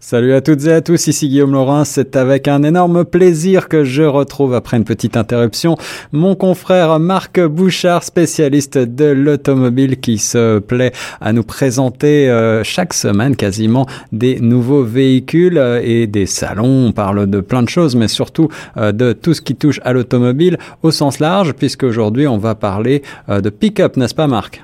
Salut à toutes et à tous, ici Guillaume Laurin. C'est avec un énorme plaisir que je retrouve après une petite interruption mon confrère Marc Bouchard, spécialiste de l'automobile qui se plaît à nous présenter euh, chaque semaine quasiment des nouveaux véhicules euh, et des salons. On parle de plein de choses, mais surtout euh, de tout ce qui touche à l'automobile au sens large, puisque aujourd'hui on va parler de pick-up, n'est-ce pas Marc?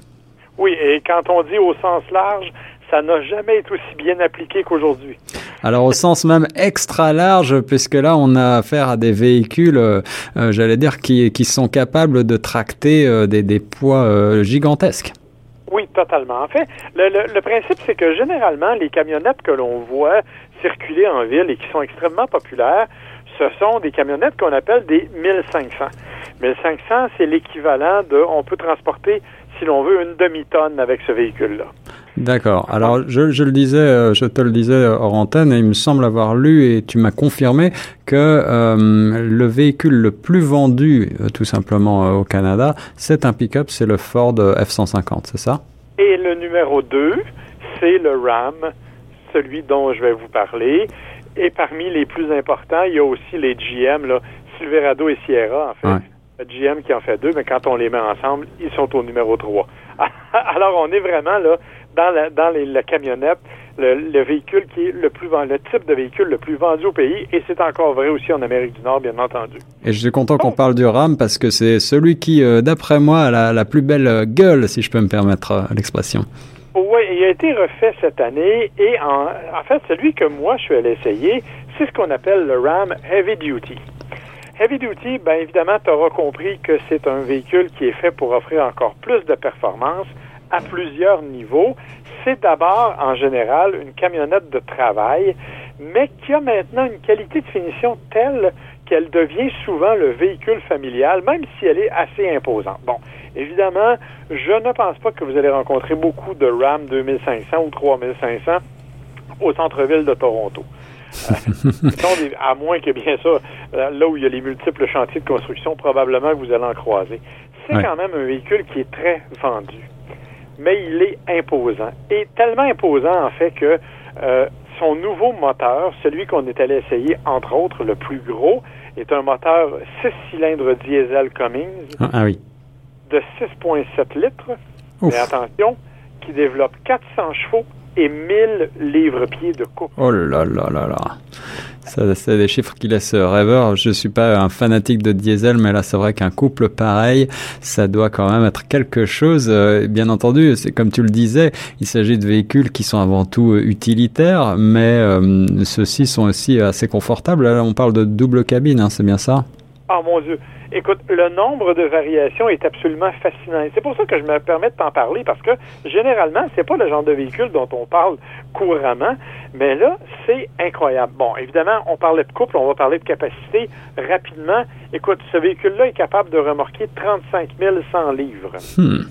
Oui, et quand on dit au sens large, ça n'a jamais été aussi bien appliqué qu'aujourd'hui. Alors au sens même extra large, puisque là on a affaire à des véhicules, euh, euh, j'allais dire, qui, qui sont capables de tracter euh, des, des, poids gigantesques. Oui, totalement. En fait, le, le, le principe, c'est que généralement, les camionnettes que l'on voit circuler en ville et qui sont extrêmement populaires, ce sont des camionnettes qu'on appelle des 1500. 1500, c'est l'équivalent de, on peut transporter, si l'on veut, une demi-tonne avec ce véhicule-là. D'accord. Alors, je, je, le disais, euh, je te le disais hors antenne, et il me semble avoir lu, et tu m'as confirmé que euh, le véhicule le plus vendu, euh, tout simplement, euh, au Canada, c'est un pick-up, c'est le Ford F-150, c'est ça? Et le numéro 2, c'est le Ram, celui dont je vais vous parler. Et parmi les plus importants, il y a aussi les GM, là, Silverado et Sierra, en fait. Ouais. GM qui en fait deux, mais quand on les met ensemble, ils sont au numéro 3. Alors, on est vraiment là dans la, dans les, la camionnette, le, le, véhicule qui est le plus le type de véhicule le plus vendu au pays, et c'est encore vrai aussi en Amérique du Nord, bien entendu. Et je suis content qu'on oh. parle du RAM parce que c'est celui qui, euh, d'après moi, a la, la, plus belle gueule, si je peux me permettre euh, l'expression. Oui, il a été refait cette année, et en, en fait, celui que moi je suis allé essayer, c'est ce qu'on appelle le RAM Heavy Duty. Heavy Duty, bien évidemment, tu auras compris que c'est un véhicule qui est fait pour offrir encore plus de performance, à plusieurs niveaux. C'est d'abord, en général, une camionnette de travail, mais qui a maintenant une qualité de finition telle qu'elle devient souvent le véhicule familial, même si elle est assez imposante. Bon, évidemment, je ne pense pas que vous allez rencontrer beaucoup de Ram 2500 ou 3500 au centre-ville de Toronto. euh, à moins que, bien sûr, là où il y a les multiples chantiers de construction, probablement que vous allez en croiser. C'est ouais. quand même un véhicule qui est très vendu mais il est imposant. Et tellement imposant, en fait, que euh, son nouveau moteur, celui qu'on est allé essayer, entre autres, le plus gros, est un moteur 6 cylindres diesel Cummins ah, ah oui. de 6,7 litres. Ouf. Mais attention, qui développe 400 chevaux et 1000 livres-pieds de coupe. Oh là là là là. Ça, c'est des chiffres qui laissent rêveur. Je suis pas un fanatique de diesel, mais là, c'est vrai qu'un couple pareil, ça doit quand même être quelque chose. Euh, bien entendu, c'est comme tu le disais, il s'agit de véhicules qui sont avant tout utilitaires, mais euh, ceux-ci sont aussi assez confortables. Là, on parle de double cabine, hein, c'est bien ça? Ah, mon Dieu. Écoute, le nombre de variations est absolument fascinant. C'est pour ça que je me permets de t'en parler parce que généralement, c'est pas le genre de véhicule dont on parle couramment, mais là, c'est incroyable. Bon, évidemment, on parlait de couple, on va parler de capacité rapidement. Écoute, ce véhicule-là est capable de remorquer 35 100 livres. Hmm.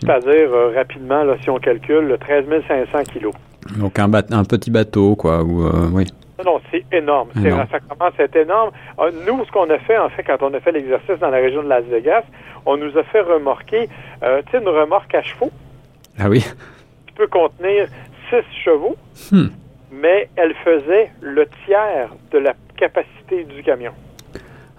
C'est-à-dire, euh, rapidement, là, si on calcule, 13 500 kilos. Donc un, un petit bateau, quoi, ou euh, oui. Non, c'est énorme. énorme. Ça commence à être énorme. Euh, nous, ce qu'on a fait, en fait, quand on a fait l'exercice dans la région de Las Vegas, on nous a fait remorquer, euh, tu sais, une remorque à chevaux. Ah oui? Qui peut contenir six chevaux, hmm. mais elle faisait le tiers de la capacité du camion.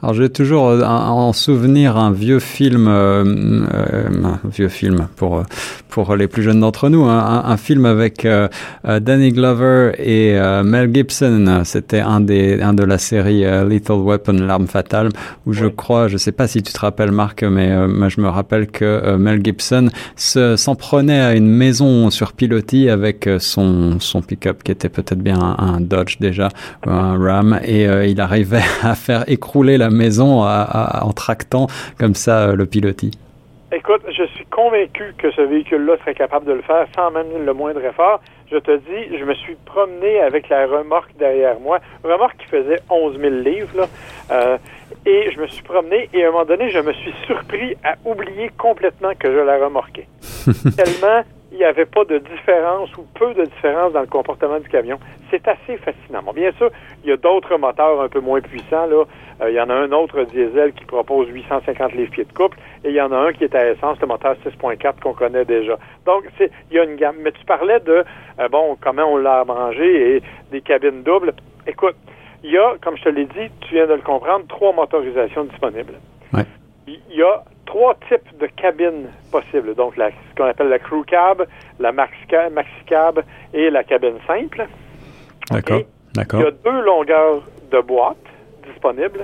Alors j'ai toujours euh, en souvenir un vieux film, euh, euh, un vieux film pour pour les plus jeunes d'entre nous, hein, un, un, film avec euh, Danny Glover et euh, Mel Gibson. C'était un des un de la série euh, Lethal Weapon, l'arme fatale, où je crois, je sais pas si tu te rappelles Marc, mais moi je me rappelle que Mel Gibson s'en prenait à une maison sur pilotis avec son son pick-up qui était peut-être bien un, un, Dodge déjà, un Ram, et il arrivait à faire écrouler la maison à, à, en tractant comme ça euh, le pilotis. Écoute, je suis convaincu que ce véhicule-là serait capable de le faire sans même le moindre effort. Je te dis, je me suis promené avec la remorque derrière moi, remorque qui faisait 11 000 livres, là, euh, et je me suis promené et à un moment donné, je me suis surpris à oublier complètement que je la remorquais. tellement il n'y avait pas de différence ou peu de différence dans le comportement du camion. C'est assez fascinant. Bon, bien sûr, il y a d'autres moteurs un peu moins puissants. Là. Euh, il y en a un autre diesel qui propose 850 livres-pieds de couple et il y en a un qui est à essence, le moteur 6.4 qu'on connaît déjà. Donc, c'est, il y a une gamme. Mais tu parlais de, euh, bon, comment on l'a arrangé et des cabines doubles. Écoute, il y a, comme je te l'ai dit, tu viens de le comprendre, trois motorisations disponibles. Ouais. Il y a trois types de cabines possibles. Donc, la, ce qu'on appelle la crew cab, la maxi cab et la cabine simple. D'accord. D'accord. Il y a deux longueurs de boîte disponibles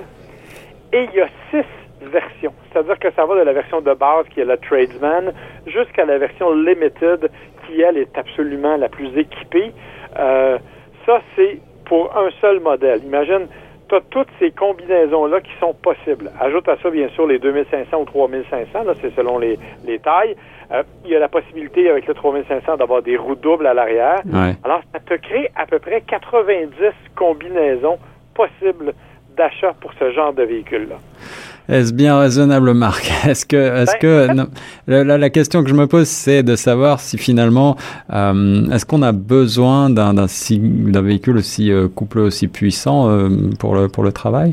et il y a six versions. C'est-à-dire que ça va de la version de base qui est la Tradesman jusqu'à la version Limited qui, elle, est absolument la plus équipée. Euh, ça, c'est pour un seul modèle. Imagine, tu as toutes ces combinaisons-là qui sont possibles. Ajoute à ça, bien sûr, les 2500 ou 3500, là, c'est selon les, les tailles. Euh, il y a la possibilité, avec le 3500, d'avoir des roues doubles à l'arrière. Ouais. Alors, ça te crée à peu près 90 combinaisons possibles d'achat pour ce genre de véhicule-là. Est-ce bien raisonnable, Marc? Est-ce que, est-ce Ben, que, non, la, la question que je me pose, c'est de savoir si finalement, euh, est-ce qu'on a besoin d'un d'un si- d'un véhicule aussi euh, couplé aussi puissant euh, pour le pour le travail?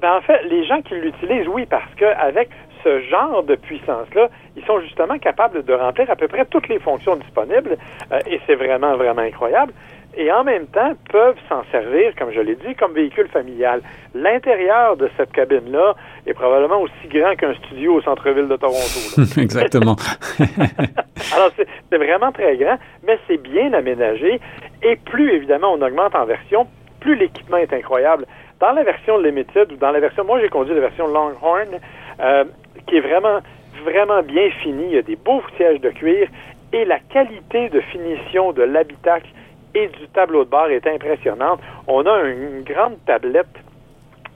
Ben, en fait, les gens qui l'utilisent, oui, parce qu'avec ce genre de puissance-là, ils sont justement capables de remplir à peu près toutes les fonctions disponibles, euh, et c'est vraiment, vraiment incroyable. Et en même temps, peuvent s'en servir, comme je l'ai dit, comme véhicule familial. L'intérieur de cette cabine-là est probablement aussi grand qu'un studio au centre-ville de Toronto. là. Exactement. Alors, c'est c'est vraiment très grand, mais c'est bien aménagé. Et plus, évidemment, on augmente en version, plus l'équipement est incroyable. Dans la version Limited ou dans la version, moi j'ai conduit la version Longhorn, euh, qui est vraiment, vraiment bien finie. Il y a des beaux sièges de cuir et la qualité de finition de l'habitacle et du tableau de bord est impressionnante. On a une grande tablette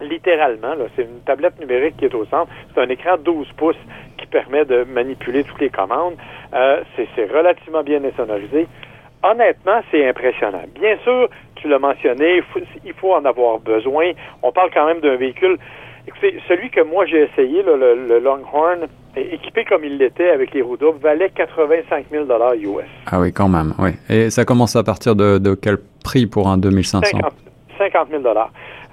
littéralement. C'est une tablette numérique qui est au centre. C'est un écran 12 pouces qui permet de manipuler toutes les commandes. Euh, c'est relativement bien insonorisé. Honnêtement, c'est impressionnant. Bien sûr, tu l'as mentionné, il faut, en avoir besoin. On parle quand même d'un véhicule. Écoutez, celui que moi j'ai essayé, le Longhorn, équipé comme il l'était avec les roues doubles, valait 85 000 US. ah oui, quand même. Oui. Et ça commence à partir de, de quel prix pour un 2500 50, 50 000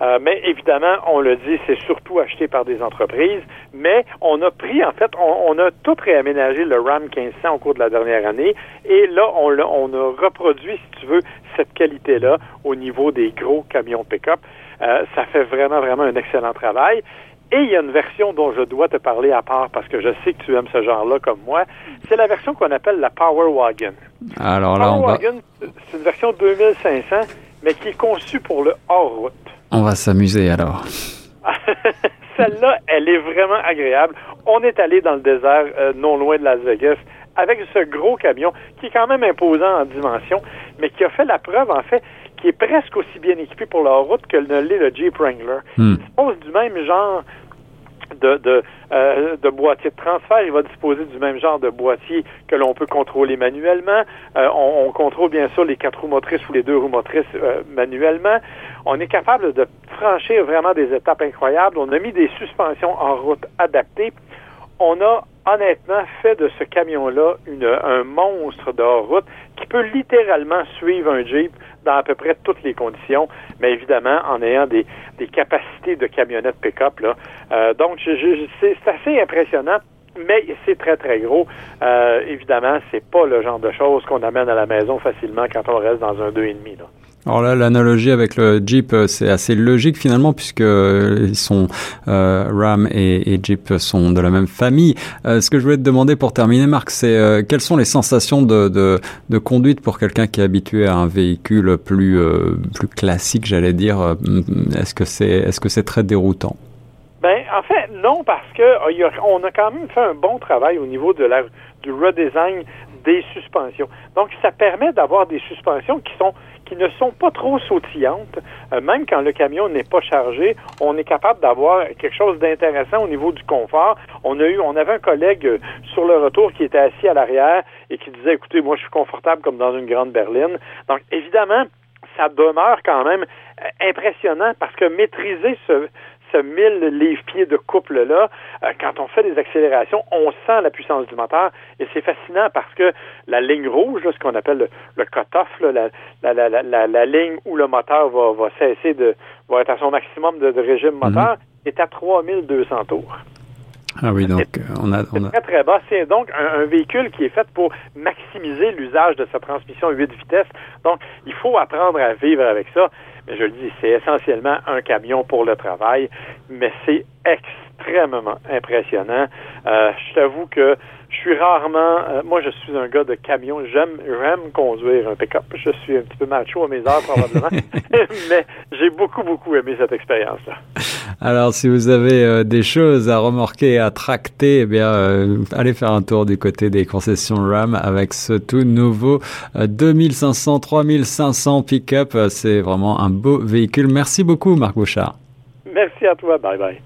euh, Mais évidemment, on le dit, c'est surtout acheté par des entreprises. Mais on a pris, en fait, on, on a tout réaménagé le Ram 1500 au cours de la dernière année. Et là, on, on a reproduit, si tu veux, cette qualité-là au niveau des gros camions pick-up. Euh, ça fait vraiment, vraiment un excellent travail. Et il y a une version dont je dois te parler à part parce que je sais que tu aimes ce genre-là comme moi. C'est la version qu'on appelle la Power Wagon. Alors là, Power on va, Wagon, c'est une version 2500, mais qui est conçue pour le hors-route. on va s'amuser alors. Celle-là, elle est vraiment agréable. On est allé dans le désert, euh, non loin de Las Vegas, avec ce gros camion qui est quand même imposant en dimension, mais qui a fait la preuve, en fait, qui est presque aussi bien équipé pour la route que ne l'est le Jeep Wrangler. Hmm. Il dispose du même genre de, de, euh, de boîtier de transfert. Il va disposer du même genre de boîtier que l'on peut contrôler manuellement. Euh, on, on contrôle bien sûr les quatre roues motrices ou les deux roues motrices euh, manuellement. On est capable de franchir vraiment des étapes incroyables. On a mis des suspensions en route adaptées. On a honnêtement fait de ce camion-là un monstre de hors-route qui peut littéralement suivre un Jeep dans à peu près toutes les conditions, mais évidemment en ayant des, capacités de camionnette pick-up. Euh, donc, c'est assez impressionnant, mais c'est très, très gros. Euh, évidemment, c'est pas le genre de choses qu'on amène à la maison facilement quand on reste dans un 2,5. Alors là, l'analogie avec le Jeep, euh, c'est assez logique finalement puisque euh, ils sont euh, Ram et, Jeep sont de la même famille. Euh, ce que je voulais te demander pour terminer, Marc, c'est euh, quelles sont les sensations de, de, de conduite pour quelqu'un qui est habitué à un véhicule plus euh, plus classique, j'allais dire? Est-ce que c'est est-ce que c'est très déroutant? Ben, en fait, non, parce que on a quand même fait un bon travail au niveau de la du redesign des suspensions. Donc, ça permet d'avoir des suspensions qui sont qui ne sont pas trop sautillantes. Euh, même quand le camion n'est pas chargé, on est capable d'avoir quelque chose d'intéressant au niveau du confort. On a eu, on avait un collègue euh, sur le retour qui était assis à l'arrière et qui disait, écoutez, moi, je suis confortable comme dans une grande berline. Donc, évidemment, ça demeure quand même euh, impressionnant parce que maîtriser ce, ce 1000 livres-pieds de couple-là, euh, quand on fait des accélérations, on sent la puissance du moteur et c'est fascinant parce que la ligne rouge, ce qu'on appelle le, cut-off, la, la, ligne où le moteur va, cesser de, va être à son maximum de, régime mhm. moteur, est à 3200 tours. Ah oui, donc euh, on a, on a... très très bas. C'est donc un, véhicule qui est fait pour maximiser l'usage de sa transmission 8 vitesses. Donc, il faut apprendre à vivre avec ça. Mais je le dis, c'est essentiellement un camion pour le travail, mais c'est extrêmement impressionnant. Euh, je t'avoue que je suis rarement, euh, moi je suis un gars de camion, j'aime j'aime conduire un pick-up. Je suis un petit peu macho à mes heures probablement, mais j'ai beaucoup beaucoup aimé cette expérience-là. Alors si vous avez euh, des choses à remorquer, à tracter, eh bien euh, allez faire un tour du côté des concessions RAM avec ce tout nouveau 2500 3500 pick-up. C'est vraiment un beau véhicule. Merci beaucoup Marc Bouchard. Merci à toi. Bye bye.